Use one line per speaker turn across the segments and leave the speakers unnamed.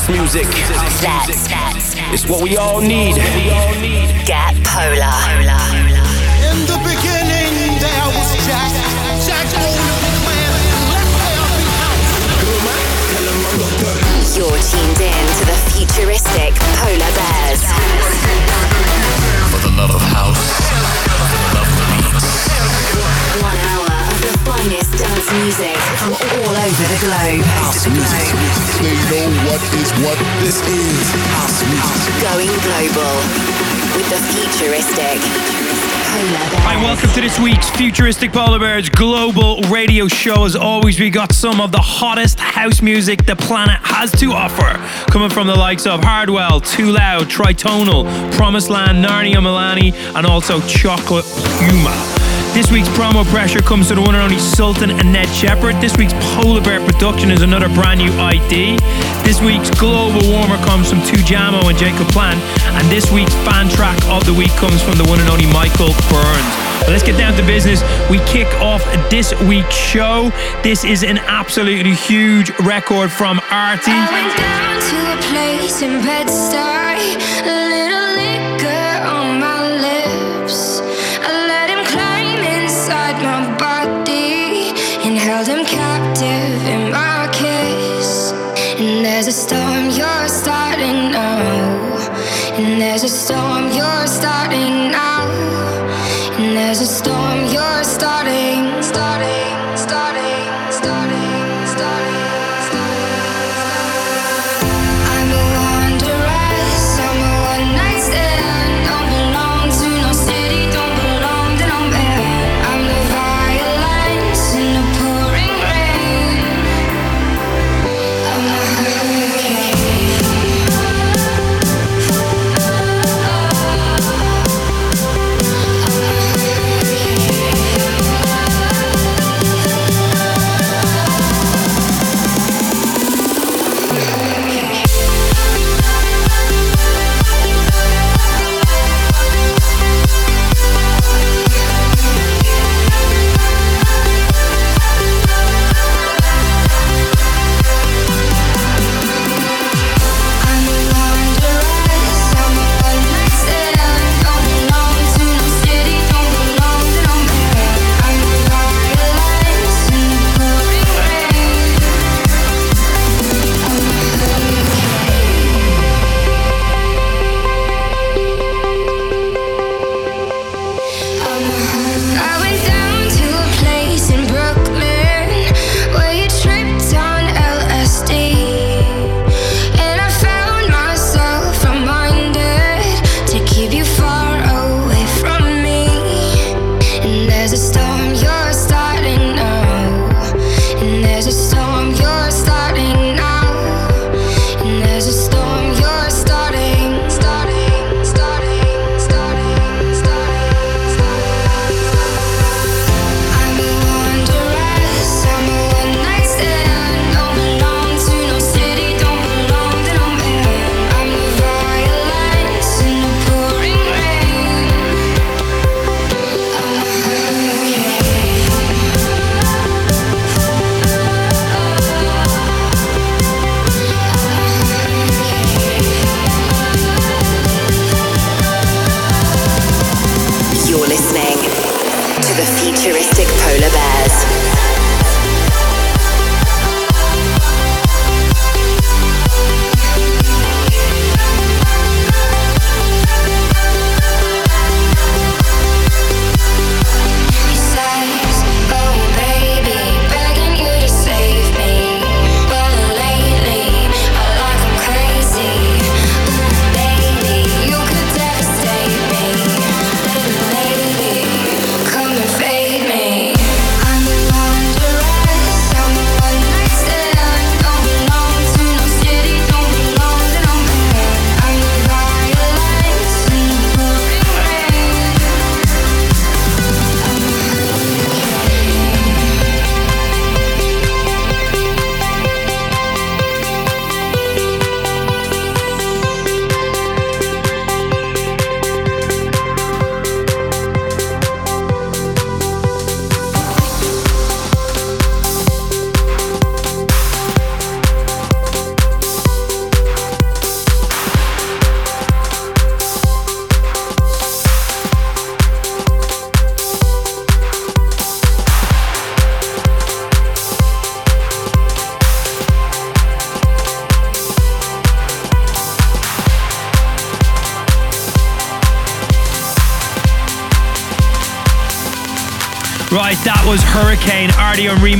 House music.
That's
It's what we all need.
Get Polar.
In the beginning, there was Jack. Jack oh, owned a man, left.
You're tuned in to the futuristic Polar Bears.
For the love of house,
finest dance music from all over the globe.
House music, They know what is what this is. House music.
Going global with the futuristic Polar Bears.
Hi, welcome to this week's Futuristic Polar Bears Global Radio Show. As always, we got some of the hottest house music the planet has to offer. Coming from the likes of Hardwell, TwoLoud, Tritonal, Promised Land, Nari and Milani, and also Chocolate Puma. This week's promo pressure comes to the one and only Sultan and Ned Shepard. This week's Polar Bear production is another brand new ID. This week's global warmer comes from Tujamo and Jacob Plant. And this week's fan track of the week comes from the one and only Michael Brun. But let's get down to business. We kick off this week's show. This is an absolutely huge record from
Arty. There's a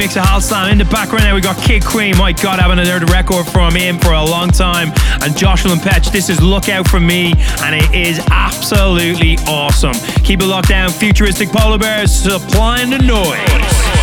remix of Halstam. In the background there, we got Kid Crème. My God, I haven't heard a record from him for a long time. And Jolyon Petch, this is Look Out For Me, and it is absolutely awesome. Keep it locked down. Futuristic Polar Bears supplying the noise.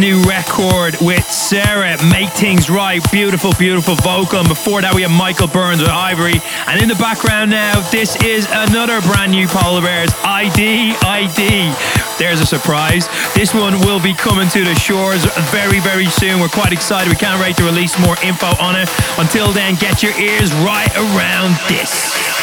New record with Sara, Make Things Right. Beautiful, beautiful vocal. And before that, we have Michael Brun with Ivory. And in the background now, this is another brand new Polar Bears, ID, ID. There's a surprise. This one will be coming to the shores very, very soon. We're quite excited. We can't wait to release more info on it. Until then, get your ears right around this.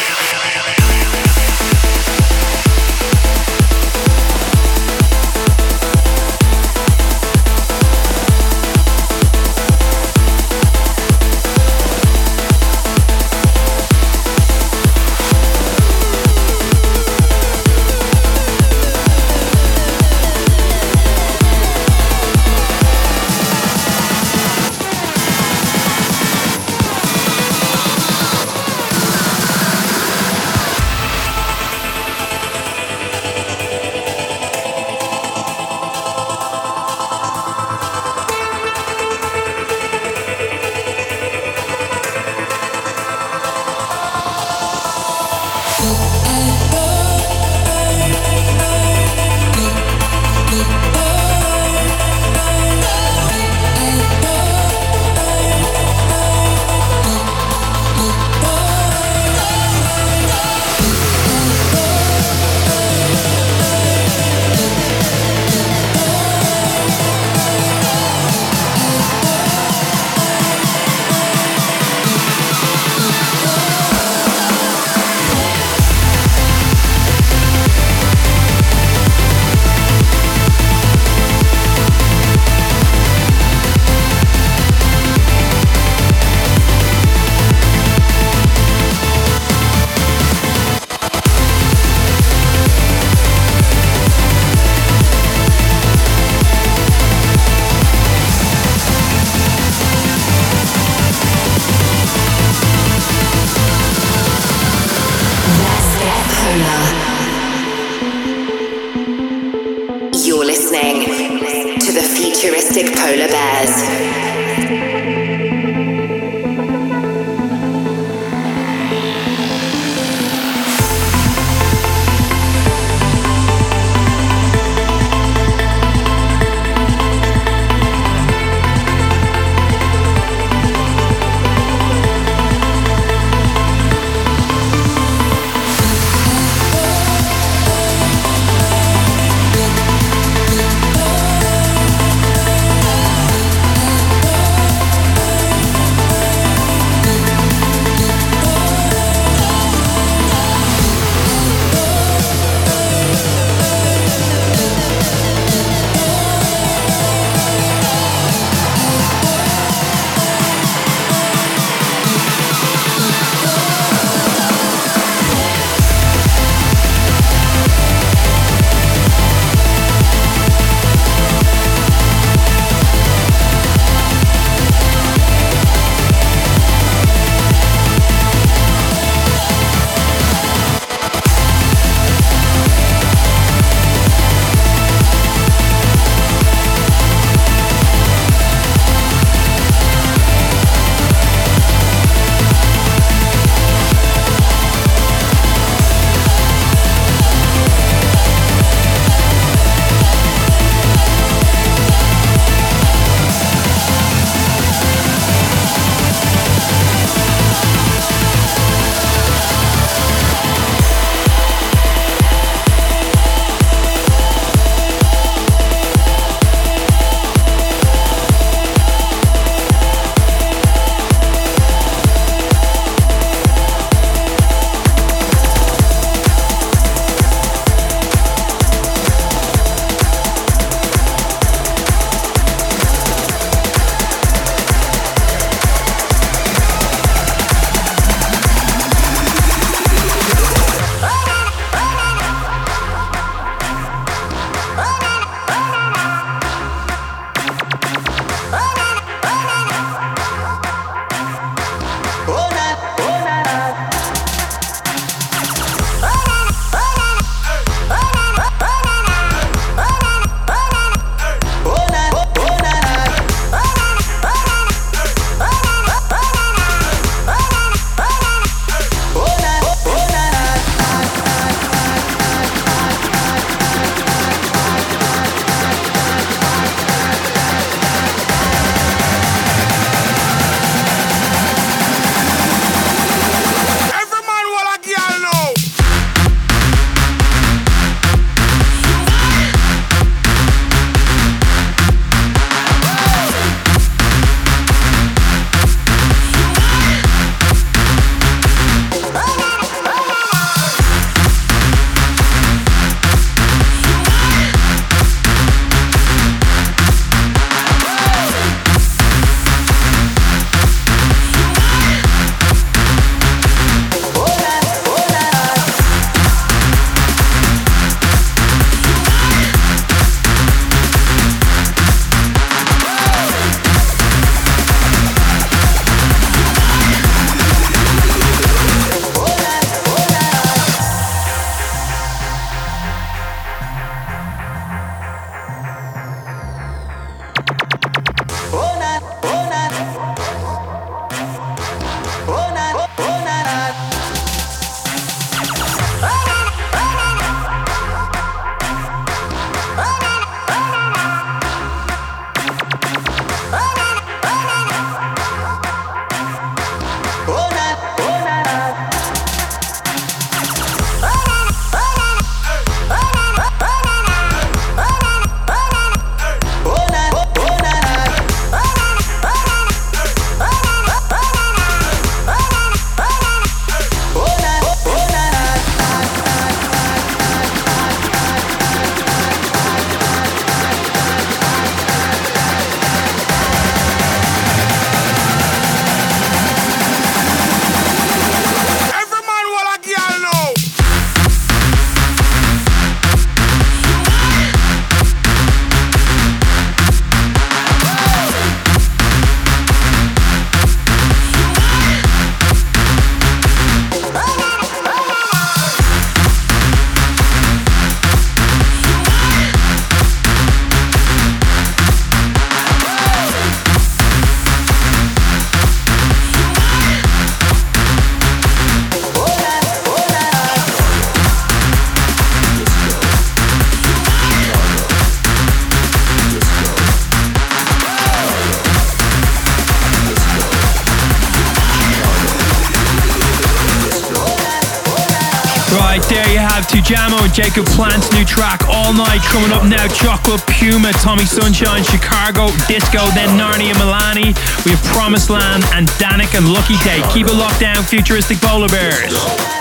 Jacob Plant's new track All Night coming up now. Chocolate Puma, Tommie Sunshine, Chicago, Disco, then Nari and Milani. We have Promised Land and Dannic and Lucky Day. Keep it locked down, futuristic polar bears.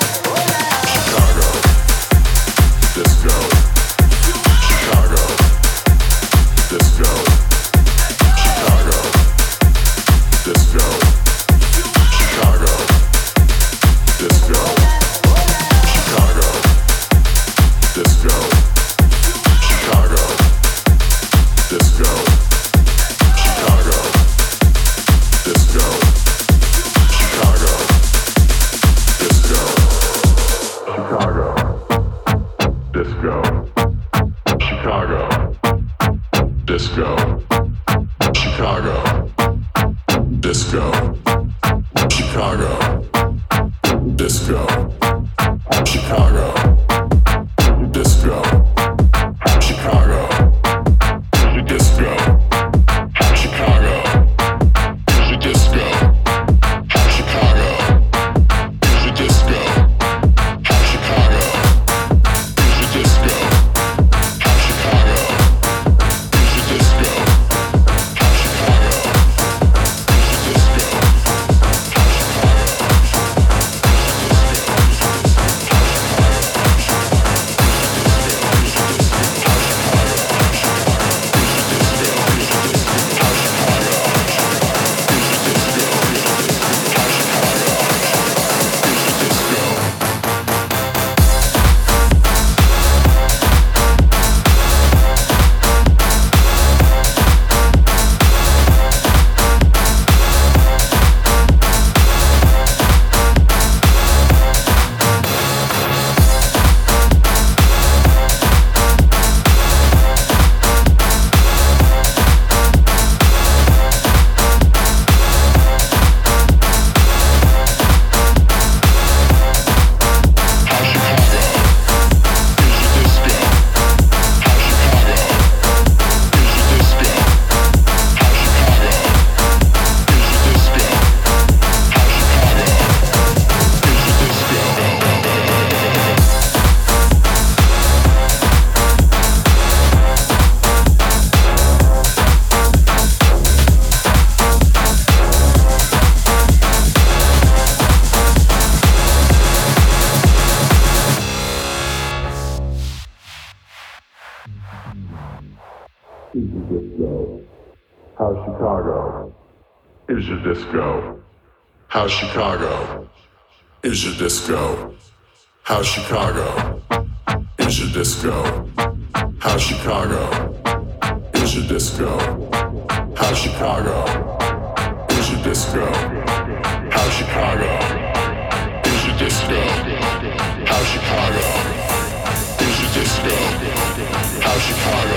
Chicago. Disco. How Chicago is a disco. How Chicago is a disco. How Chicago is a disco. How Chicago is a disco. How Chicago is a disco. How Chicago is a disco. How Chicago is a disco. How Chicago.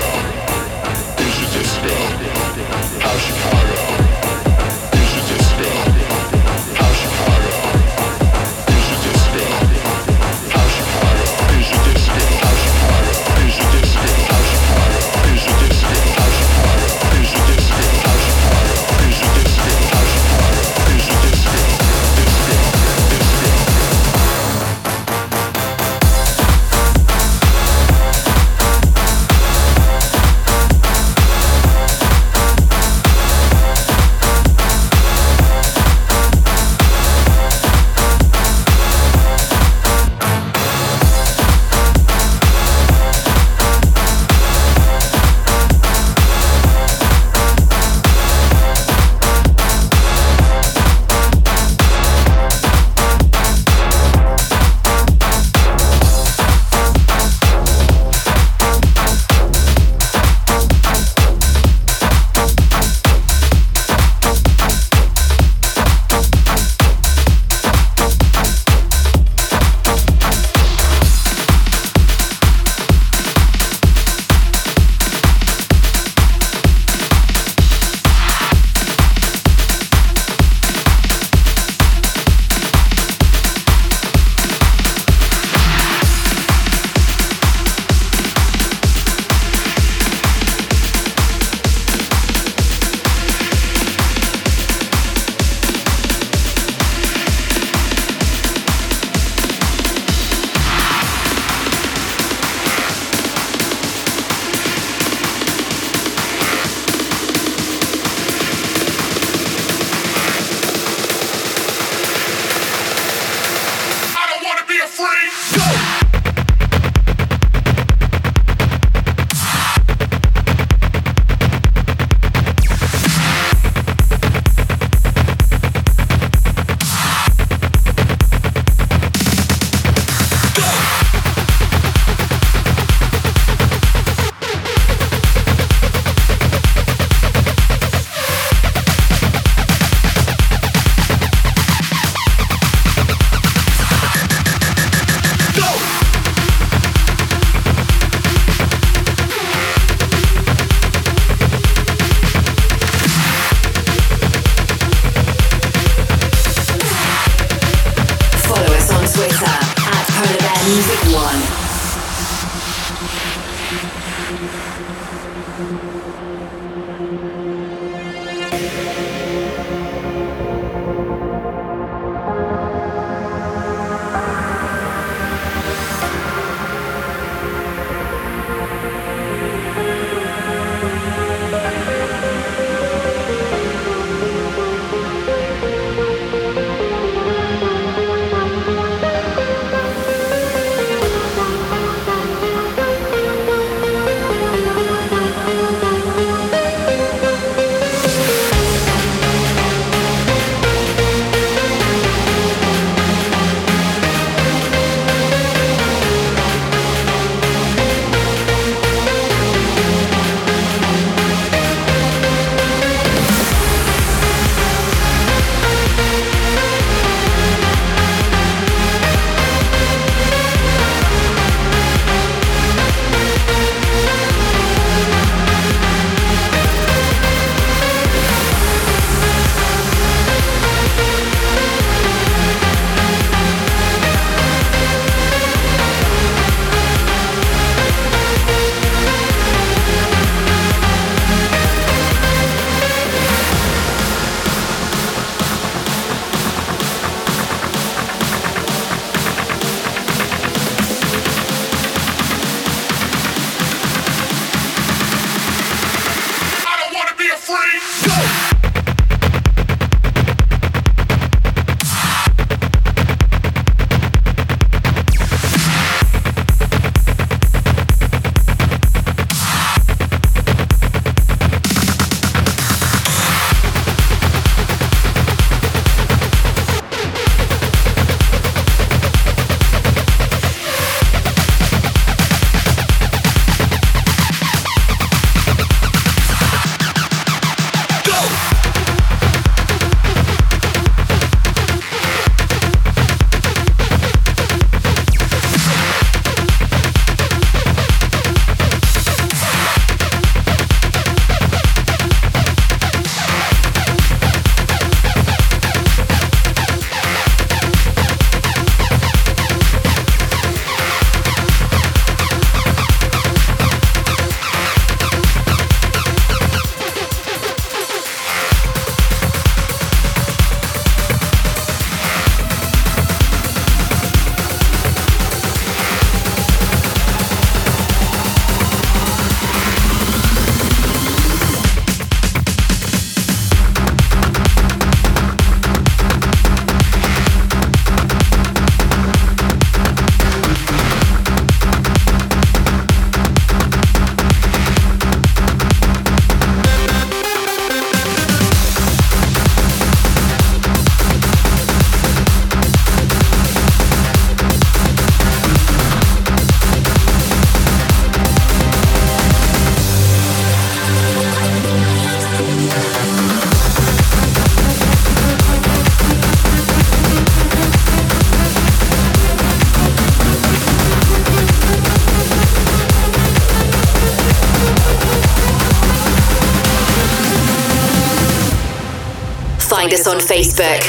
Us on Facebook.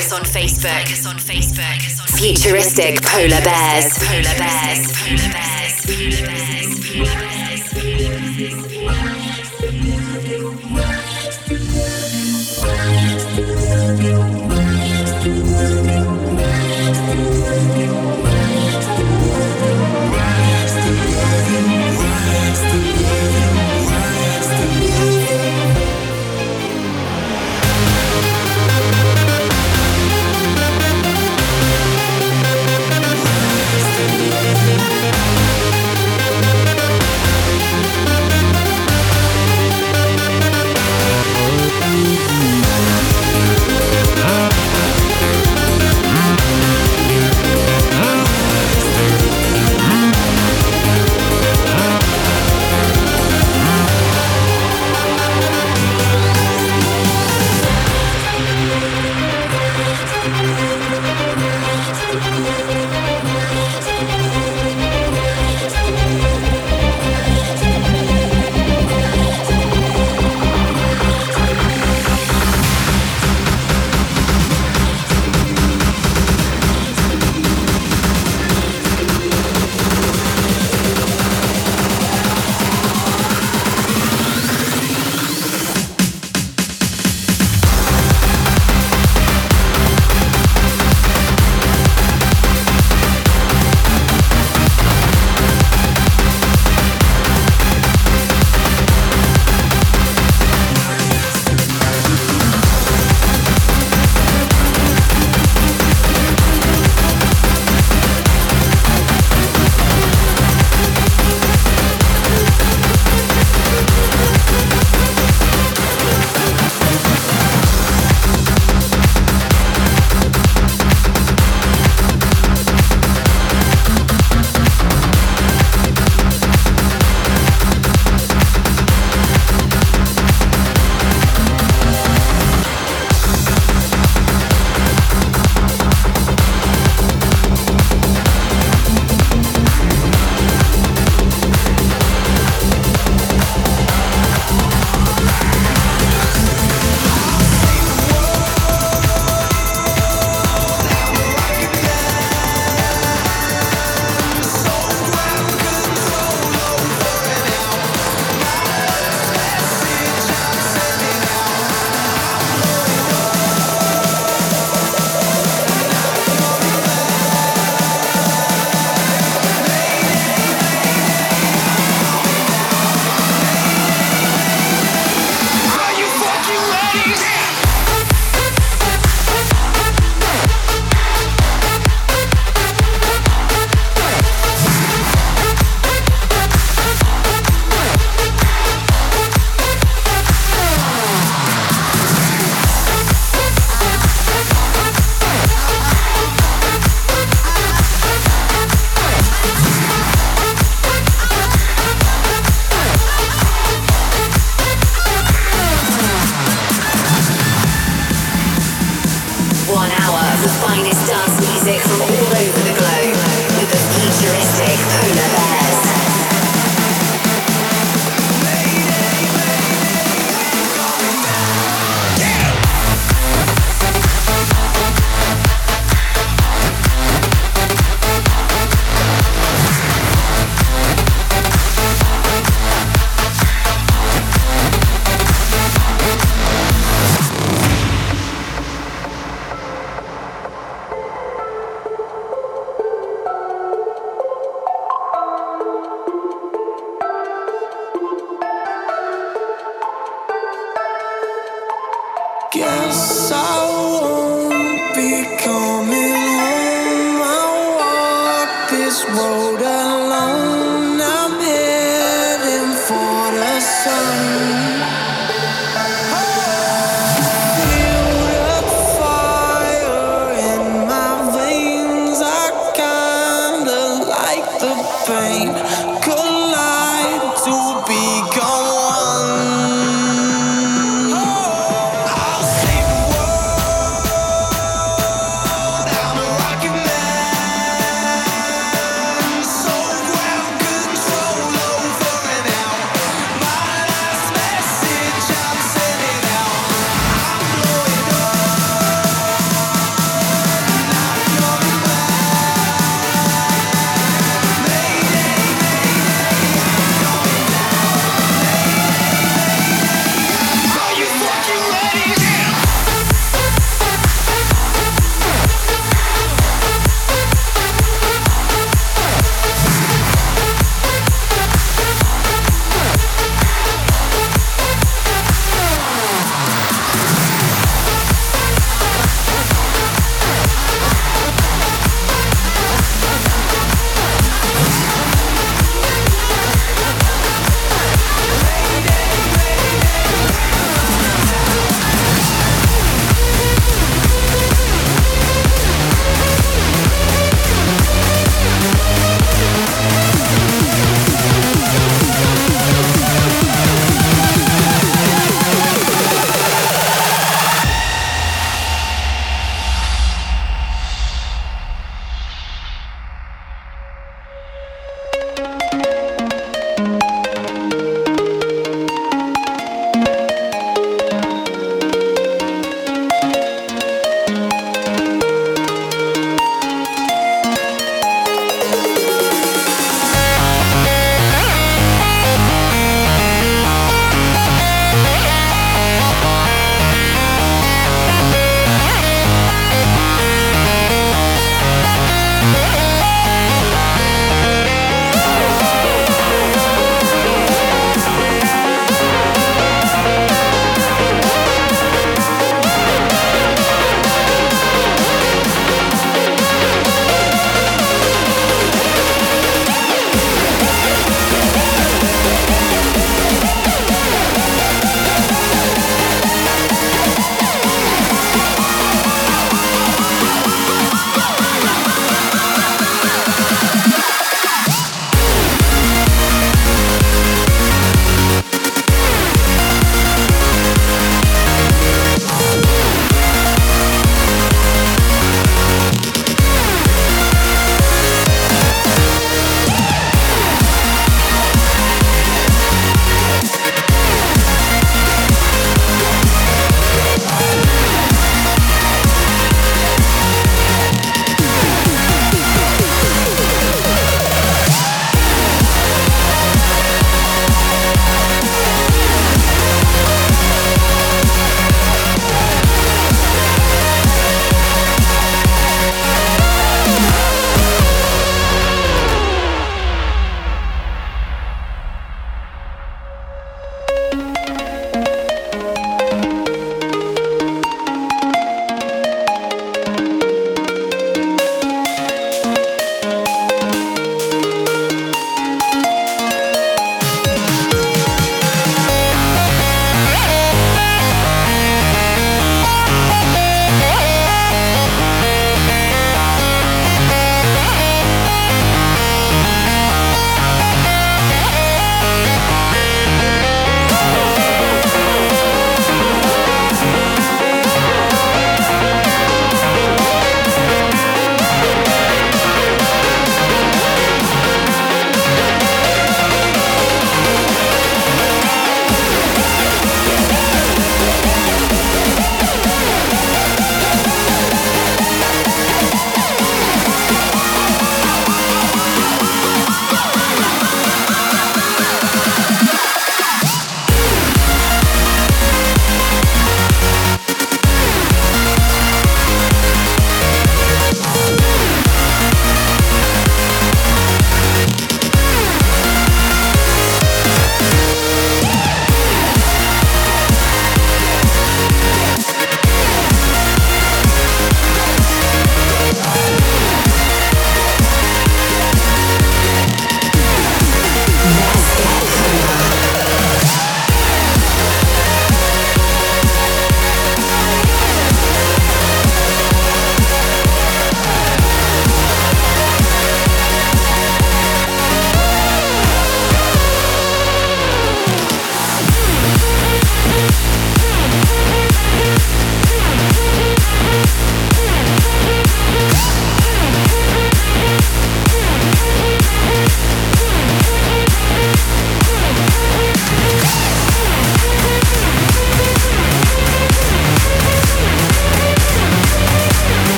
Futuristic Polar Bears. Polar Bears. Smell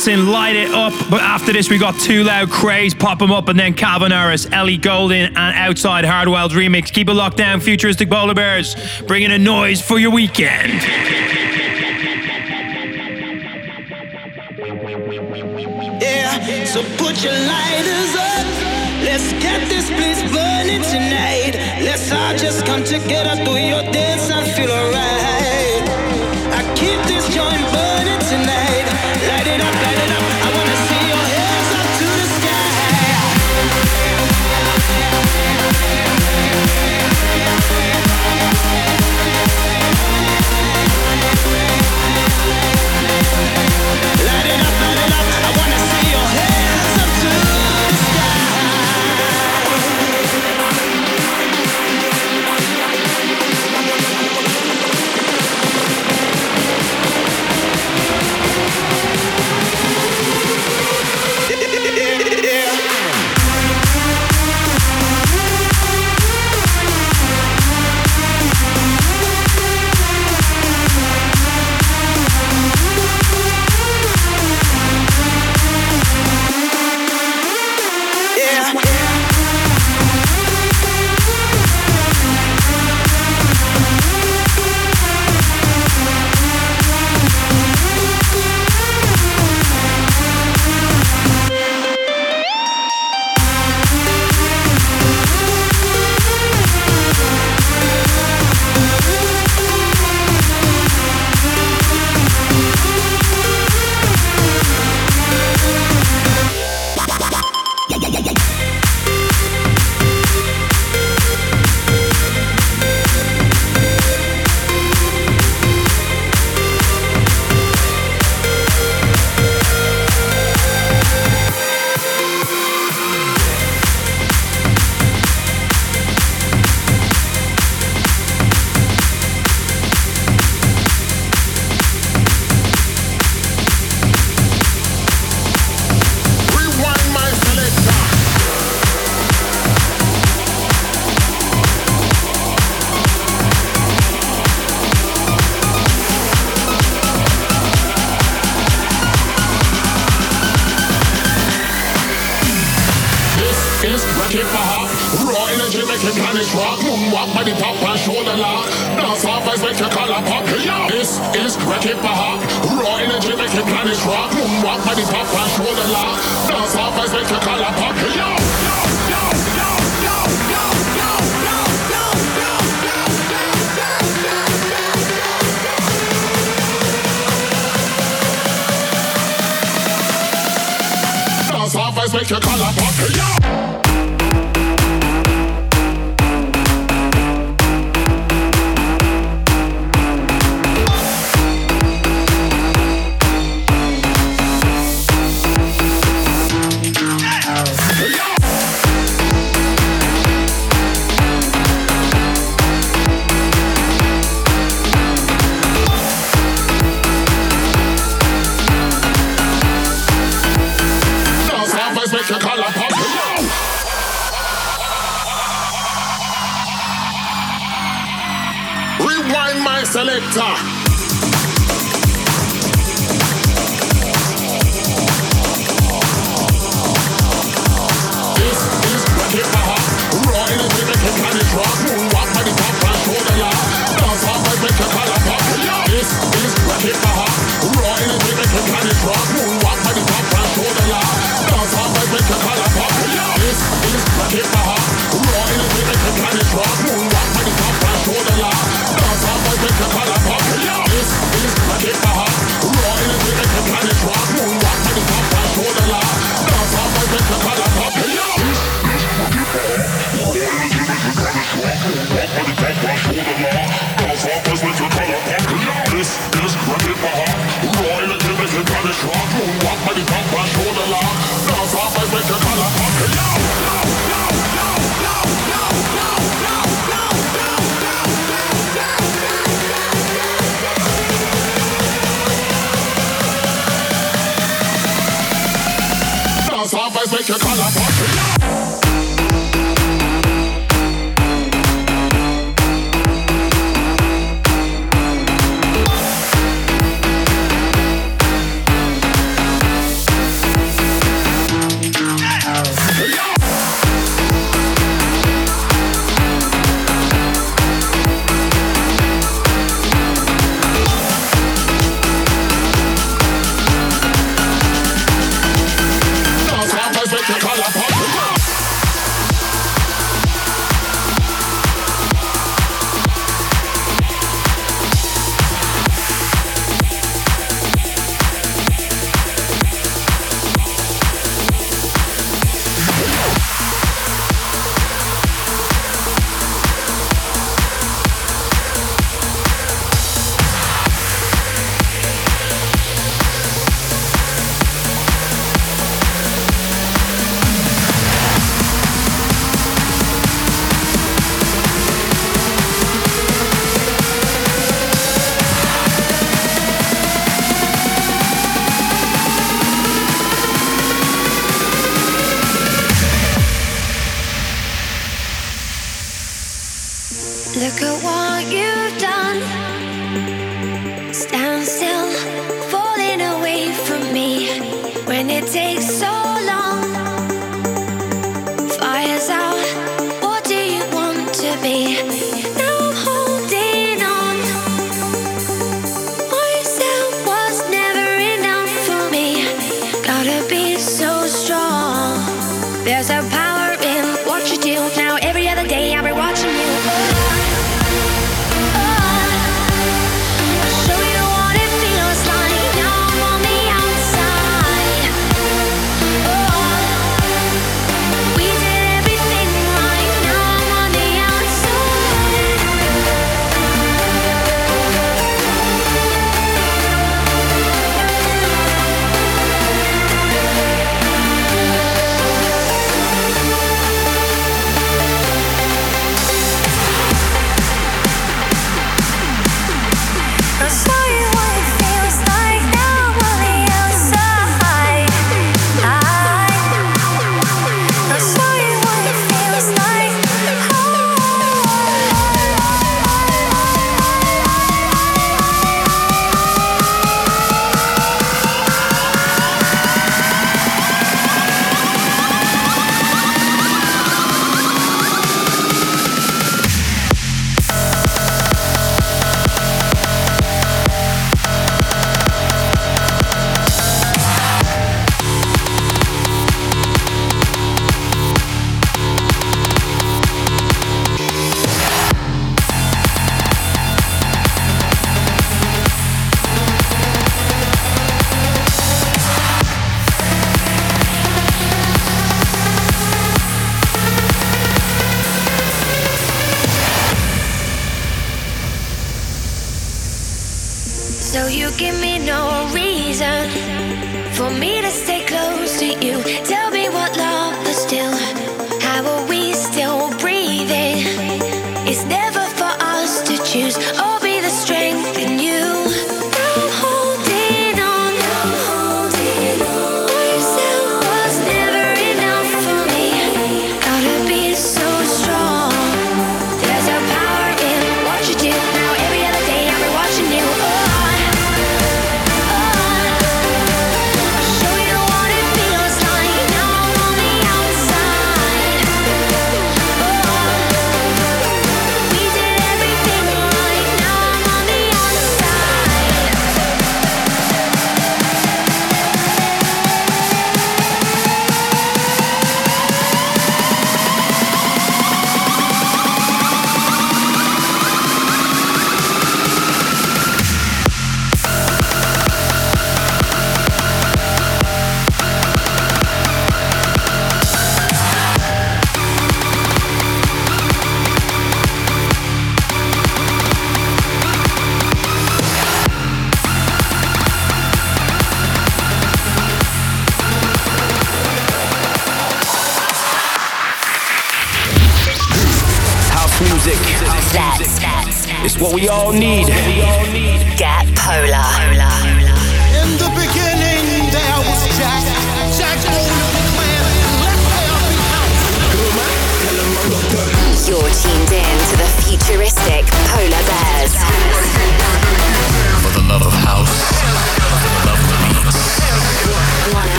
Hamilton, light it up.
But after this, we got Too Loud Kaaze, Pop 'em Up, and then Calvin Ellie Goulding, and Outside Hardwell's remix. Keep it locked down, futuristic polar bears. Bringing a noise for your weekend.
Yeah, so put your lighters up. Let's get this place burning tonight. Let's all just come together through your
day. Make you call up, yeah.